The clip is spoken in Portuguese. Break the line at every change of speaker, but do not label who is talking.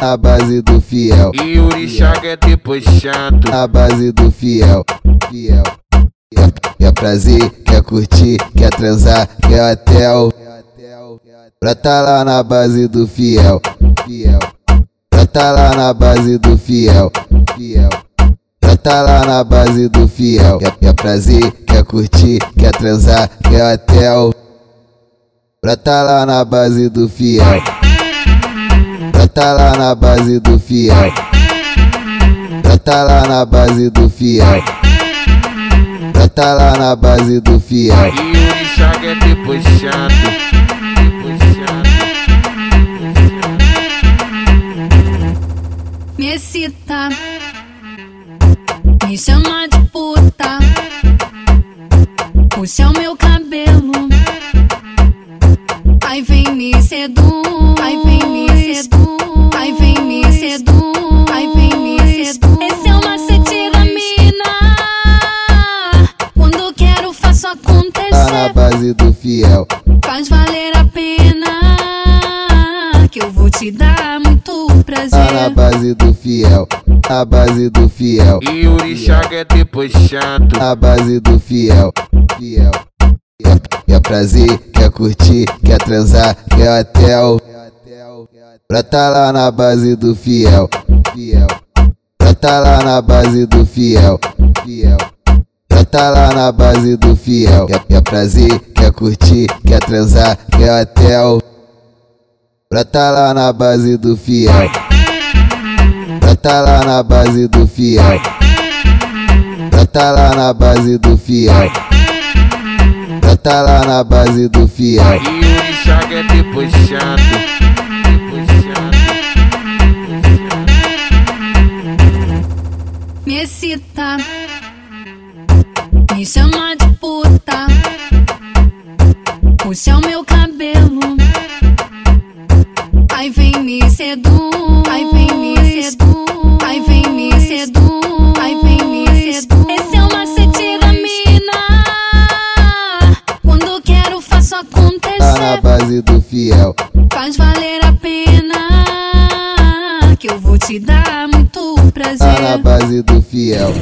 a base do fiel.
E o orixá quer te puxando.
A base do fiel, fiel. Quer, quer prazer, quer curtir, quer transar, quer hotel. Pra tá lá na base do fiel, fiel. Pra tá lá na base do fiel, fiel. Pra tá lá na base do fiel. Quer, quer prazer, quer curtir, quer transar, quer hotel. Pra tá lá na base do fiel. Tá lá na base do fiel. Pra tá lá na base do fiel. Pra tá lá na base do fiel.
E o quer te puxando.
Me excita, me chama de puta, puxa o meu cabelo, aí vem me seduz,
do fiel.
faz valer a pena, que eu vou te dar muito
Tá na
prazer.
base do fiel. A base do fiel.
E o orixá quer te puxando.
A base do fiel. Fiel. Quer, quer prazer, quer curtir, quer transar, quer hotel. Pra tá lá na base do fiel. Fiel. Pra tá lá na base do fiel. Fiel. Pra tá lá na base do fiel. Quer, quer prazer, quer curtir, quer transar, quer hotel. Pra tá lá na base do fiel. Pra tá lá na base do fiel. Pra tá lá na base do fiel. Pra tá lá na base do fiel.
E o puxando. Te puxando.
me excita, me chama de puta, puxa o meu cabelo, aí vem me seduz, aí vem me seduz, aí vem me seduz, aí vem me seduz. Esse é o macete da mina, quando quero faço
na
acontecer,
base do fiel.
faz valer a pena, que eu vou te dar muito
na
prazer.
base do fiel.